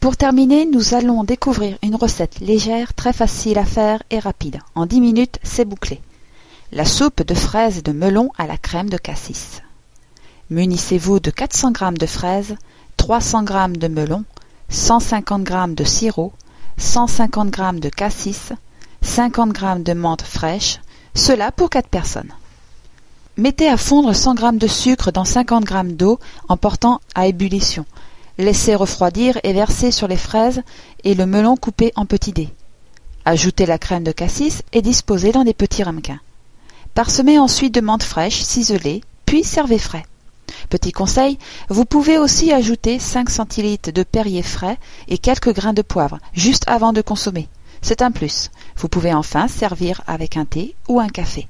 Pour terminer, nous allons découvrir une recette légère, très facile à faire et rapide. En 10 minutes, c'est bouclé. La soupe de fraises et de melon à la crème de cassis. Munissez-vous de 400 g de fraises, 300 g de melon, 150 g de sirop, 150 g de cassis, 50 g de menthe fraîche, cela pour 4 personnes. Mettez à fondre 100 g de sucre dans 50 g d'eau en portant à ébullition. Laissez refroidir et versez sur les fraises et le melon coupé en petits dés. Ajoutez la crème de cassis et disposez dans des petits ramequins. Parsemez ensuite de menthe fraîche ciselée, puis servez frais. Petit conseil, vous pouvez aussi ajouter 5 centilitres de Perrier frais et quelques grains de poivre, juste avant de consommer. C'est un plus. Vous pouvez enfin servir avec un thé ou un café.